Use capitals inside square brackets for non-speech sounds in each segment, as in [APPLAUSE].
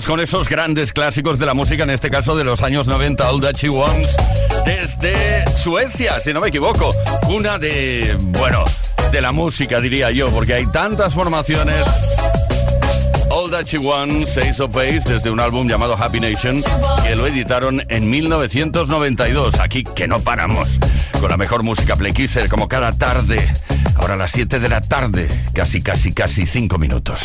Con esos grandes clásicos de la música, en este caso de los años 90, All That She Wants, desde Suecia, si no me equivoco. Una de, bueno, de la música, diría yo, porque hay tantas formaciones. All That She Wants, Ace of desde un álbum llamado Happy Nation, que lo editaron en 1992. Aquí que no paramos, con la mejor música Play Kisser, como cada tarde. Ahora a las 7 de la tarde, casi, casi, casi 5 minutos.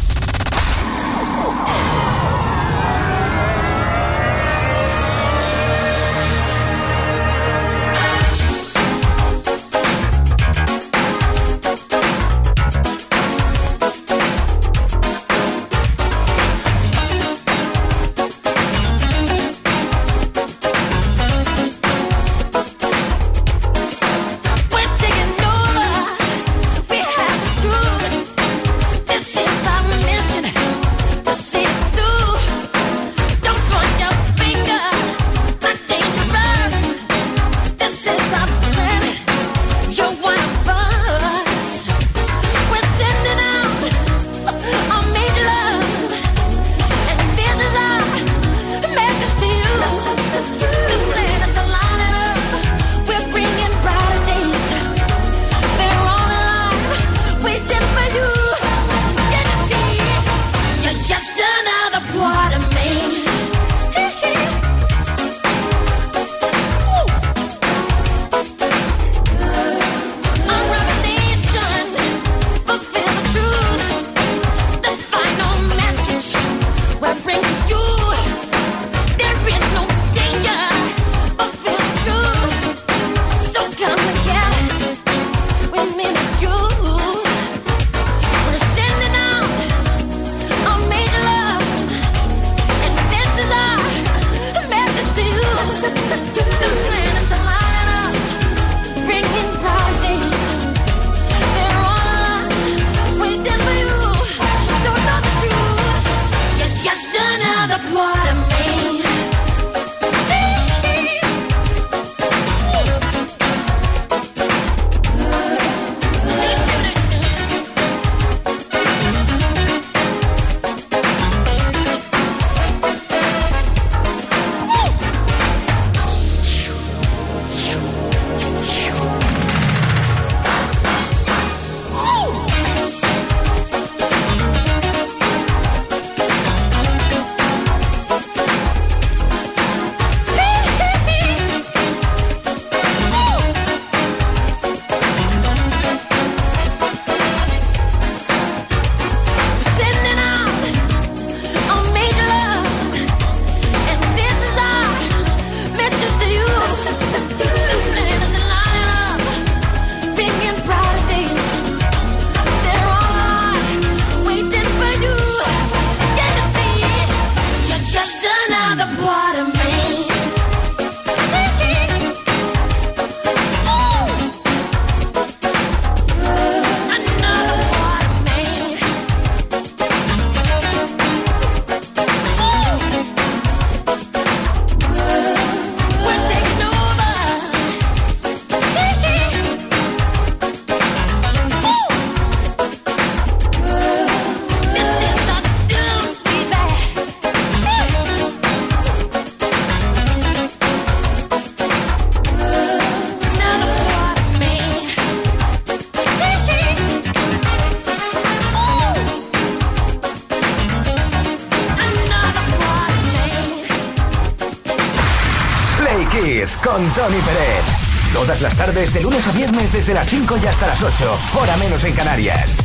Las tardes, de lunes a viernes, desde las 5 y hasta las 8, hora menos en Canarias.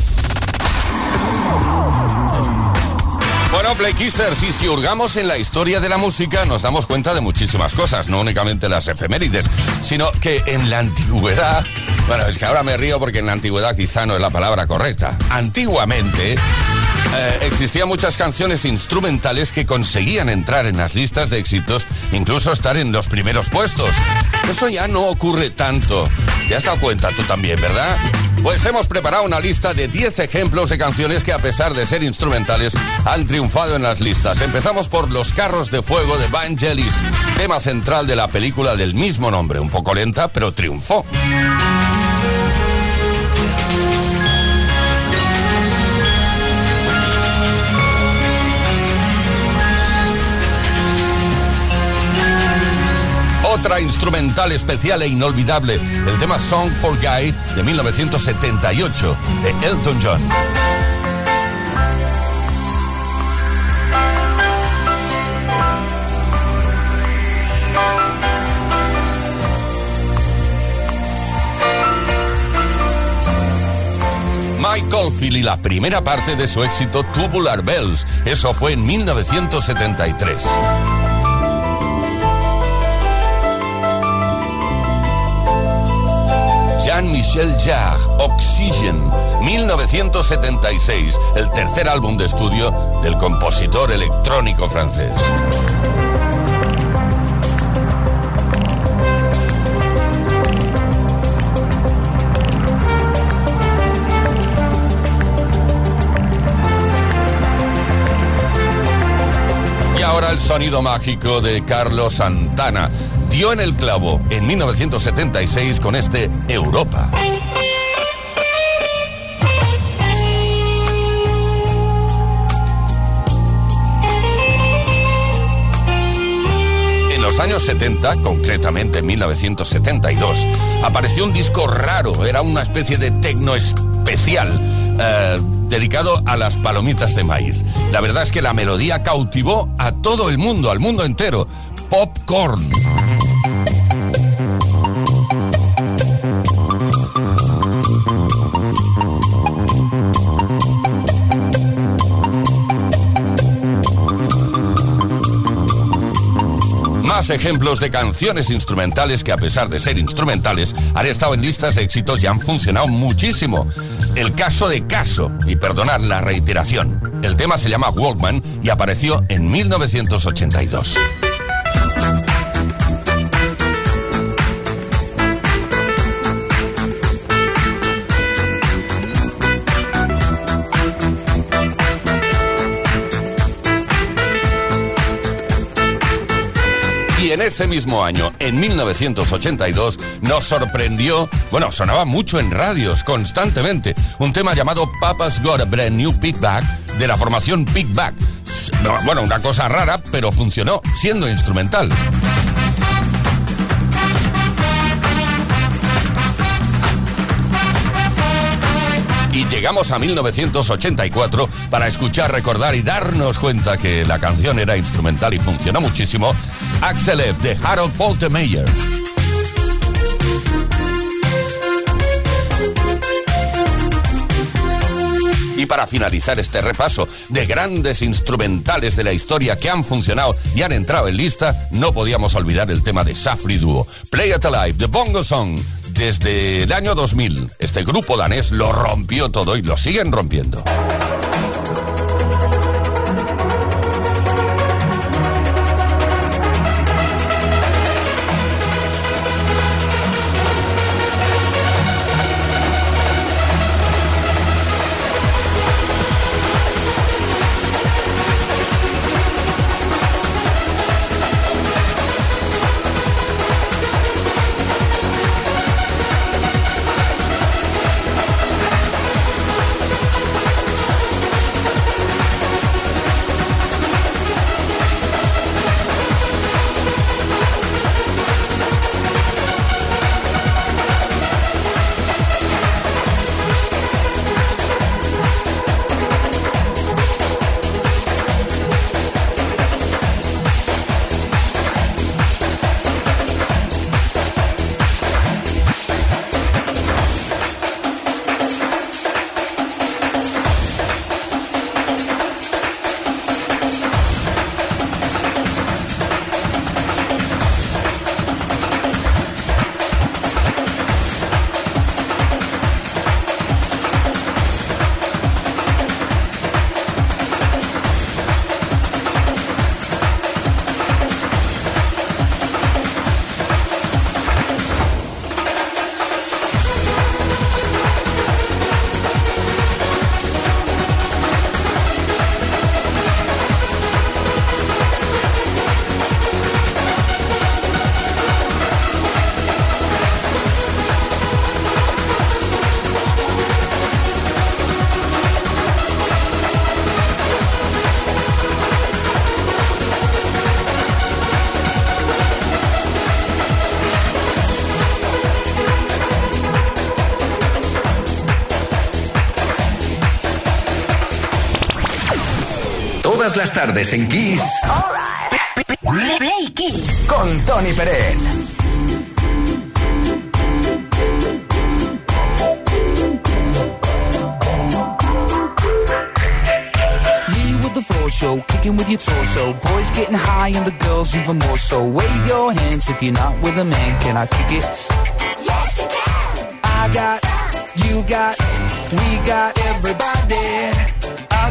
Bueno, Play Kissers, y si hurgamos en la historia de la música, nos damos cuenta de muchísimas cosas, no únicamente las efemérides, sino que en la antigüedad, bueno, es que ahora me río porque en la antigüedad quizá no es la palabra correcta. Antiguamente eh, existían muchas canciones instrumentales que conseguían entrar en las listas de éxitos, incluso estar en los primeros puestos. Eso ya no ocurre tanto. ¿Te has dado cuenta tú también, verdad? Pues hemos preparado una lista de 10 ejemplos de canciones que a pesar de ser instrumentales han triunfado en las listas. Empezamos por Los carros de fuego de Vangelis, tema central de la película del mismo nombre, un poco lenta, pero triunfó. Instrumental especial e inolvidable, el tema Song for Guy de 1978 de Elton John. Michael Philly, la primera parte de su éxito Tubular Bells. Eso fue en 1973. Jean-Michel Jarre, Oxygen, 1976, el tercer álbum de estudio del compositor electrónico francés. Y ahora el sonido mágico de Carlos Santana dio en el clavo en 1976 con este Europa. En los años 70, concretamente en 1972, apareció un disco raro, era una especie de tecno especial. Eh, dedicado a las palomitas de maíz. La verdad es que la melodía cautivó a todo el mundo, al mundo entero. Popcorn. Más ejemplos de canciones instrumentales que a pesar de ser instrumentales han estado en listas de éxitos y han funcionado muchísimo. El caso de Caso, y perdonar la reiteración. El tema se llama Walkman y apareció en 1982. Ese mismo año, en 1982, nos sorprendió, bueno, sonaba mucho en radios, constantemente, un tema llamado Papa's Got a Brand New Pickback de la formación Pickback. Bueno, una cosa rara, pero funcionó, siendo instrumental. Y llegamos a 1984 para escuchar, recordar y darnos cuenta que la canción era instrumental y funcionó muchísimo. Axel F. de Harold Faltermeyer. Para finalizar este repaso de grandes instrumentales de la historia que han funcionado y han entrado en lista, no podíamos olvidar el tema de Safri Duo, Play It Alive, The Bongo Song. Desde el año 2000, este grupo danés lo rompió todo y lo siguen rompiendo. Todas las tardes en Kiss. Play Kiss. Con Tony Pérez. floor show, kicking with your torso. Boys getting high and the girls even more so. Wave your hands if you're not with a man. Can I kick it? Yes, you can. I got, you got, we got everybody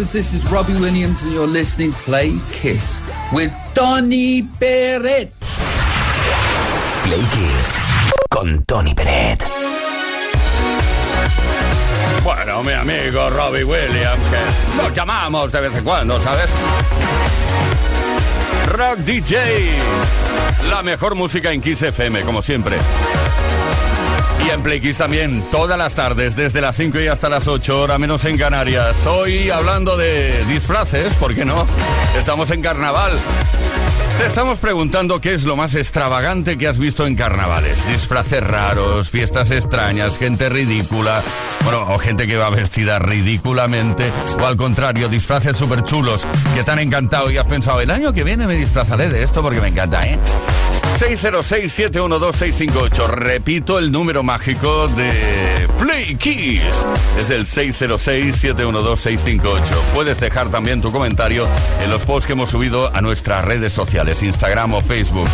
This is Robbie Williams and you're listening Play Kiss with Tony Peret. Play Kiss. Con Tony Pérez. Bueno, mi amigo Robbie Williams, que nos llamamos de vez en cuando, ¿sabes? Rock DJ. La mejor música en Kiss FM, como siempre. En Play también, todas las tardes, desde las 5 y hasta las 8, hora menos en Canarias. Hoy hablando de disfraces, ¿por qué no? Estamos en carnaval. Te estamos preguntando qué es lo más extravagante que has visto en carnavales. Disfraces raros, fiestas extrañas, gente ridícula, bueno, o gente que va vestida ridículamente, o al contrario, disfraces súper chulos que te han encantado y has pensado, el año que viene me disfrazaré de esto porque me encanta, ¿eh? 606-712-658. Repito el número mágico de Play Kiss. Es el 606-712-658. Puedes dejar también tu comentario en los posts que hemos subido a nuestras redes sociales, Instagram o Facebook.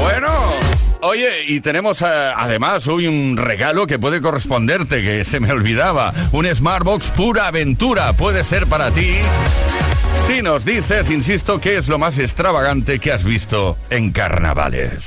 Bueno. Oye, y tenemos eh, además hoy un regalo que puede corresponderte, que se me olvidaba. Un Smartbox pura aventura. Puede ser para ti si nos dices, insisto, qué es lo más extravagante que has visto en carnavales.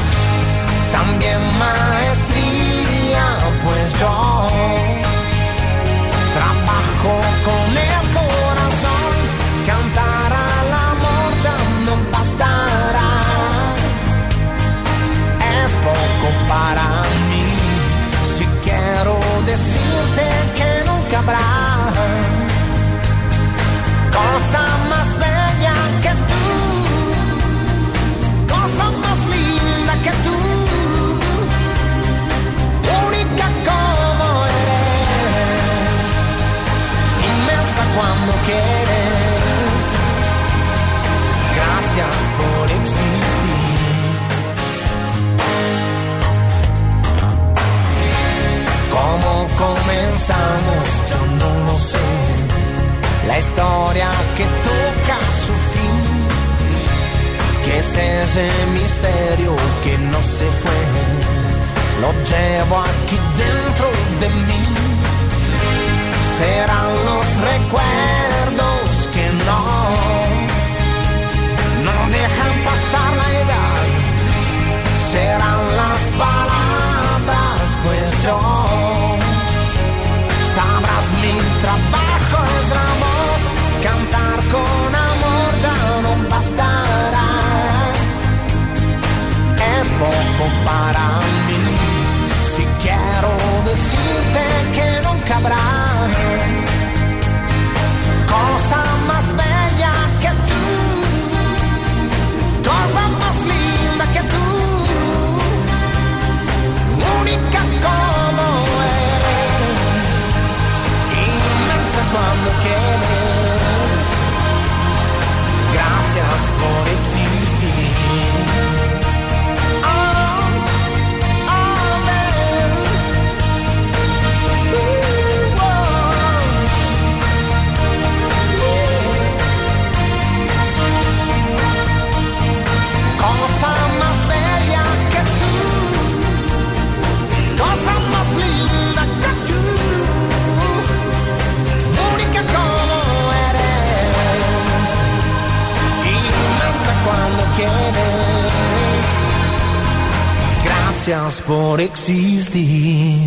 también maestría, pues yo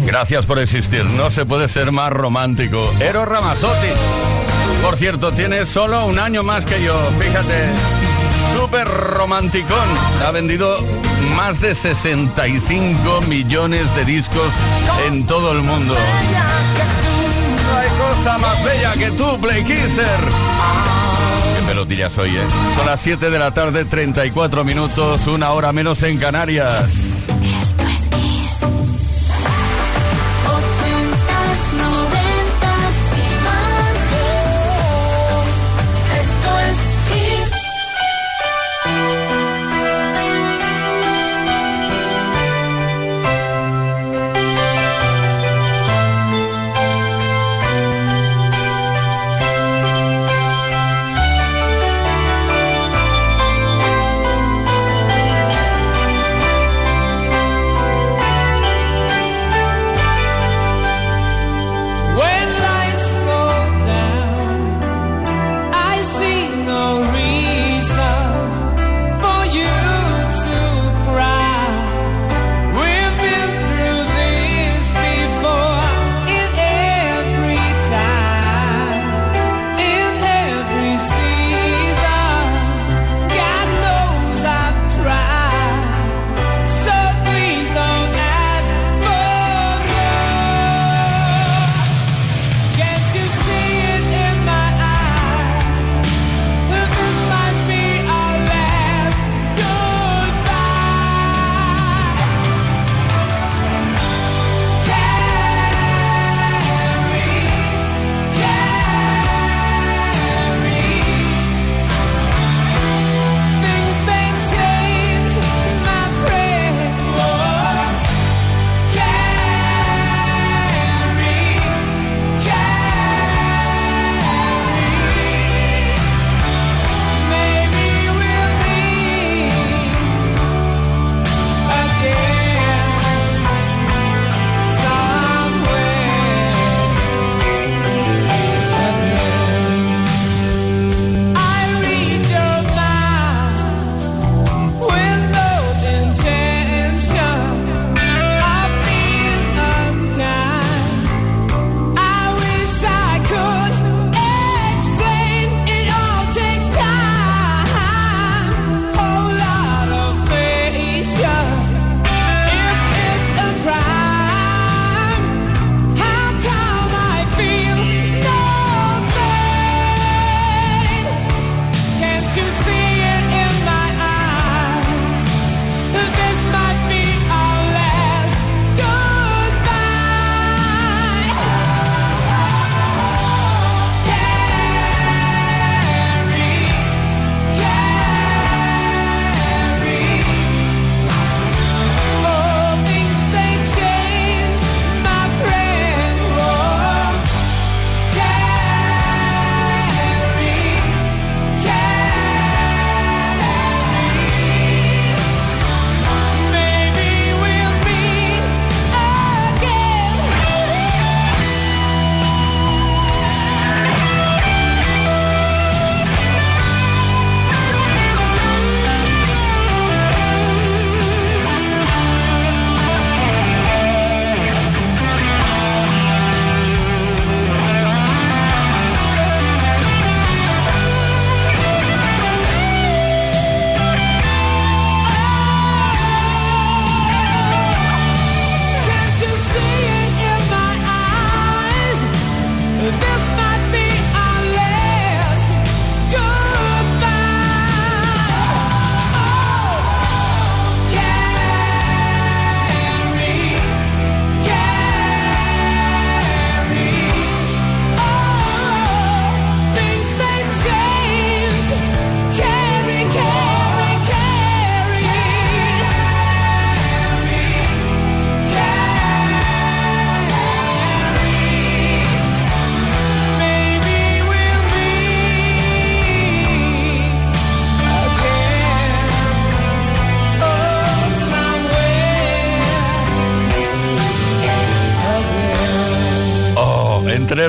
Gracias por existir. No se puede ser más romántico. Ero Ramazotti. Por cierto, tiene solo un año más que yo. Fíjate. Súper romanticón. Ha vendido más de 65 millones de discos en todo el mundo. No hay cosa más bella que tú, Play Kisser melodía soy, ¿eh? Son las 7 de la tarde, 34 minutos, una hora menos en Canarias.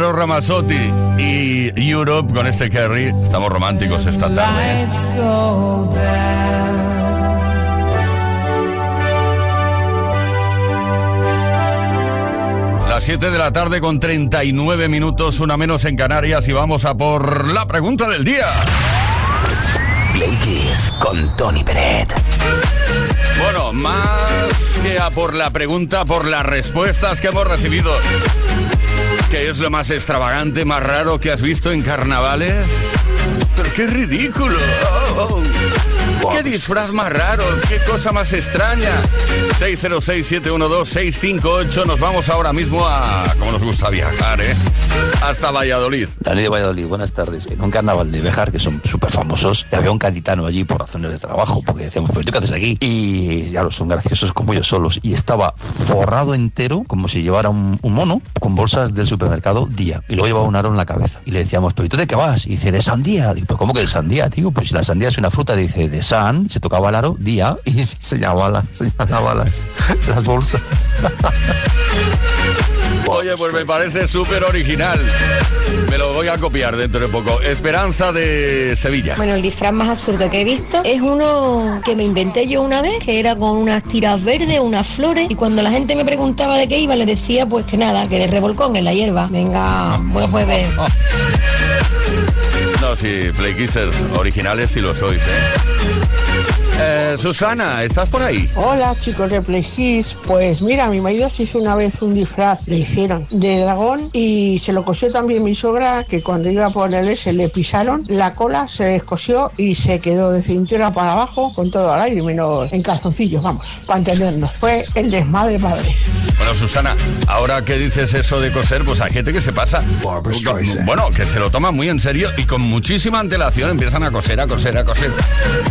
Alejandro Ramazzotti y Europe con este Kerry. Estamos románticos esta tarde. Las 7 de la tarde con 39 minutos, una menos en Canarias y vamos a por la pregunta del día. Play con Tony Peret. Bueno, más que a por la pregunta, por las respuestas que hemos recibido. ¿Qué es lo más extravagante, más raro que has visto en carnavales? Qué ridículo. ¿Qué disfraz más raro? ¿Qué cosa más extraña? 606-712-658. Nos vamos ahora mismo a... como nos gusta viajar, ¿eh? Hasta Valladolid. Dani de Valladolid, buenas tardes. En un carnaval de Bejar, que son súper famosos, y había un gaditano allí por razones de trabajo, porque decíamos, pero ¿tú qué haces aquí? Y ya lo son graciosos como ellos solos. Y estaba forrado entero, como si llevara un, un mono, con bolsas del supermercado día. Y luego llevaba un aro en la cabeza. Y le decíamos, pero ¿y tú de qué vas? Y dice, de sandía. Digo, ¿pero cómo que de sandía, tío? Pues si la sandía es una fruta, dice, de san, se tocaba el aro, día, y [LAUGHS] se señalaba, la, señalaba las, las bolsas. Oye, pues me parece súper original. Me lo voy a copiar dentro de poco. Esperanza de Sevilla. Bueno, el disfraz más absurdo que he visto es uno que me inventé yo una vez, que era con unas tiras verdes, unas flores, y cuando la gente me preguntaba de qué iba, le decía pues que nada, que de revolcón en la hierba. Venga, buen jueves. [LAUGHS] Sí, Play Kissers originales sí lo sois, ¿eh? Eh, Susana, ¿estás por ahí? Hola chicos de Playkiss, pues mira, mi marido se hizo una vez un disfraz, le hicieron de dragón y se lo cosió también mi sogra que cuando iba por el S le pisaron, la cola se descosió y se quedó de cintura para abajo con todo al aire, menos en calzoncillos, vamos, para entendernos. Fue el desmadre padre. Bueno, Susana, ahora que dices eso de coser, pues hay gente que se pasa. Bueno, que se lo toma muy en serio y con muchísima antelación empiezan a coser, a coser, a coser.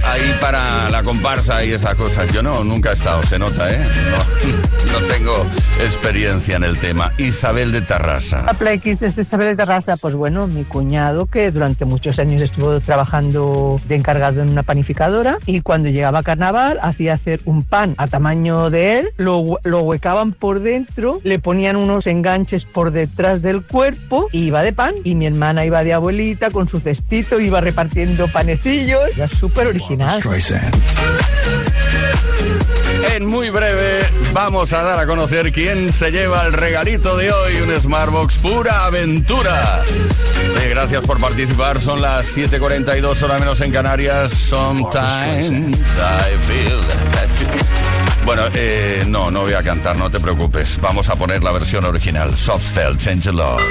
Ahí para la comparsa y esas cosas. Yo no, nunca he estado, se nota, ¿eh? No, [LAUGHS] no tengo experiencia en el tema. Isabel de Tarrasa. La Play Kiss es Isabel de Tarrasa, pues bueno, mi cuñado que durante muchos años estuvo trabajando de encargado en una panificadora y cuando llegaba carnaval hacía hacer un pan a tamaño de él, lo, lo huecaban por dentro, le ponían unos enganches por detrás del cuerpo y iba de pan y mi hermana iba de abuelita con su cestito, iba repartiendo panecillos, era súper original. En muy breve vamos a dar a conocer quién se lleva el regalito de hoy, un Smartbox pura aventura. Eh, gracias por participar, son las 7.42 horas menos en Canarias. Sometimes I Bueno, eh, no, no voy a cantar, no te preocupes. Vamos a poner la versión original, Soft Cell, Change Love.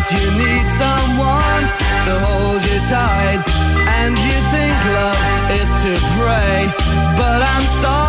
Right. You need someone to hold you tight, and you think love is to pray. But I'm sorry,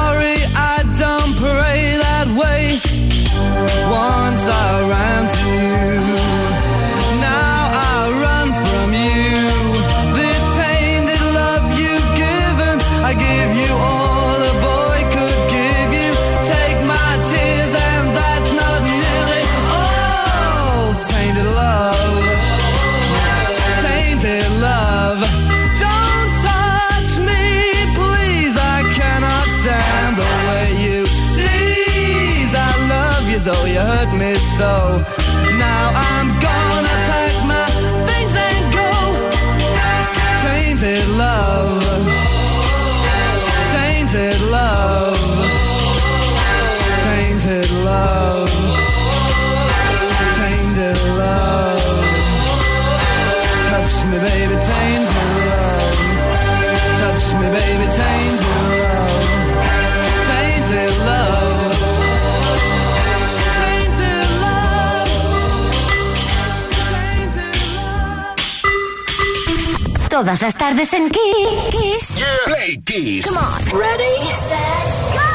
Todas las tardes en Kiss. Play Kiss. Come on. Ready, set, go.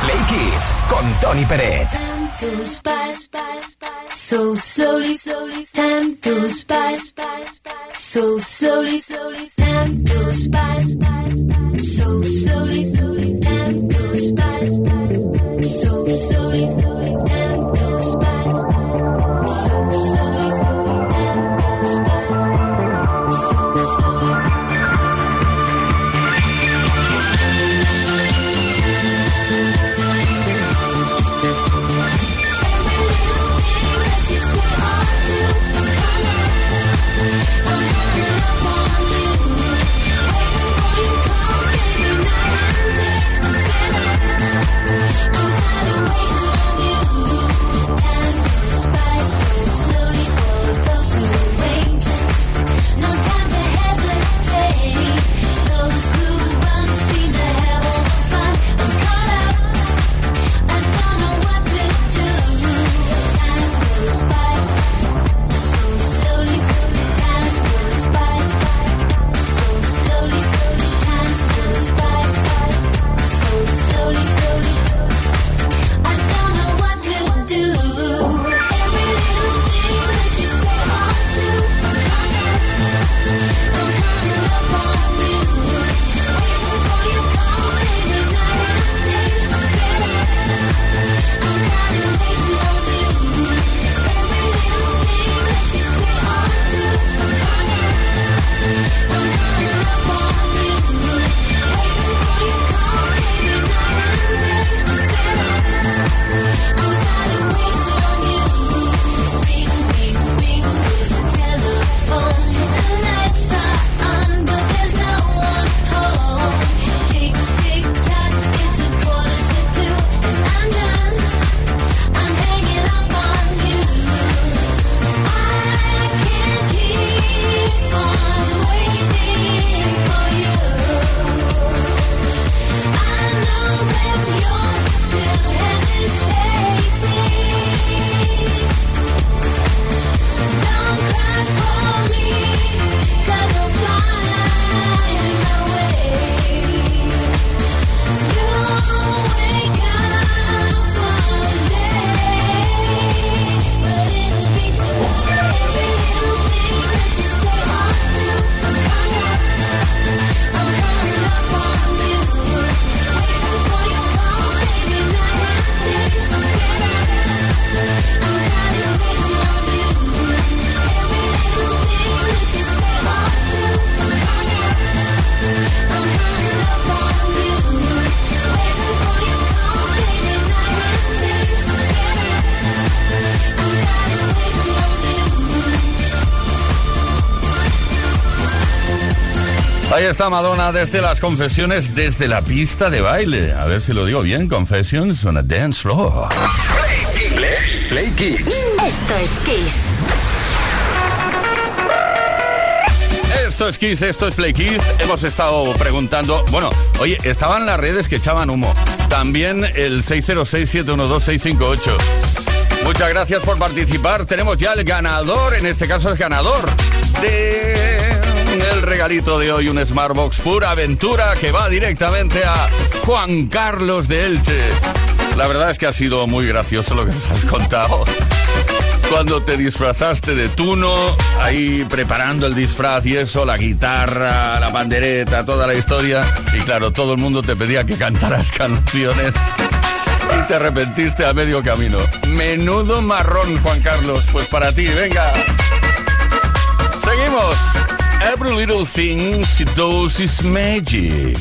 Play Kiss con Tony Peret. Time goes by so slowly, slowly. Time goes by so slowly, slowly. Time goes by so slowly, está Madonna desde las confesiones, desde la pista de baile. A ver si lo digo bien, Confessions on a Dance Floor. Play Kiss. Esto es Kiss. Esto es Kiss, esto es Play Kiss. Hemos estado preguntando, bueno, oye, estaban las redes que echaban humo. También el 606-712-658. Muchas gracias por participar. Tenemos ya el ganador, en este caso es ganador de el regalito de hoy, un Smartbox pura aventura que va directamente a Juan Carlos de Elche. La verdad es que ha sido muy gracioso lo que nos has contado. Cuando te disfrazaste de Tuno, ahí preparando el disfraz y eso, la guitarra, la pandereta, toda la historia. Y claro, todo el mundo te pedía que cantaras canciones y te arrepentiste a medio camino. Menudo marrón, Juan Carlos. Pues para ti, venga. Seguimos. Every little thing she does is magic.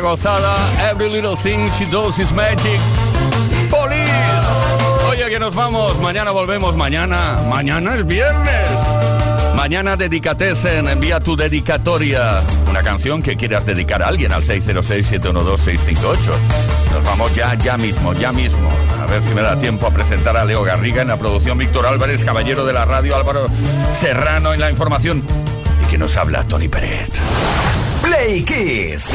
Gozada. Every little thing she does is magic. Police. Oye, que nos vamos. Mañana volvemos. Mañana. Mañana es viernes. Mañana dedicatesen, envía tu dedicatoria, una canción que quieras dedicar a alguien al 606-712-658. Nos vamos ya, ya mismo, ya mismo. A ver si me da tiempo a presentar a Leo Garriga en la producción, Víctor Álvarez, caballero de la radio, Álvaro Serrano en la información. Y que nos habla Tony Pérez. Play Kiss.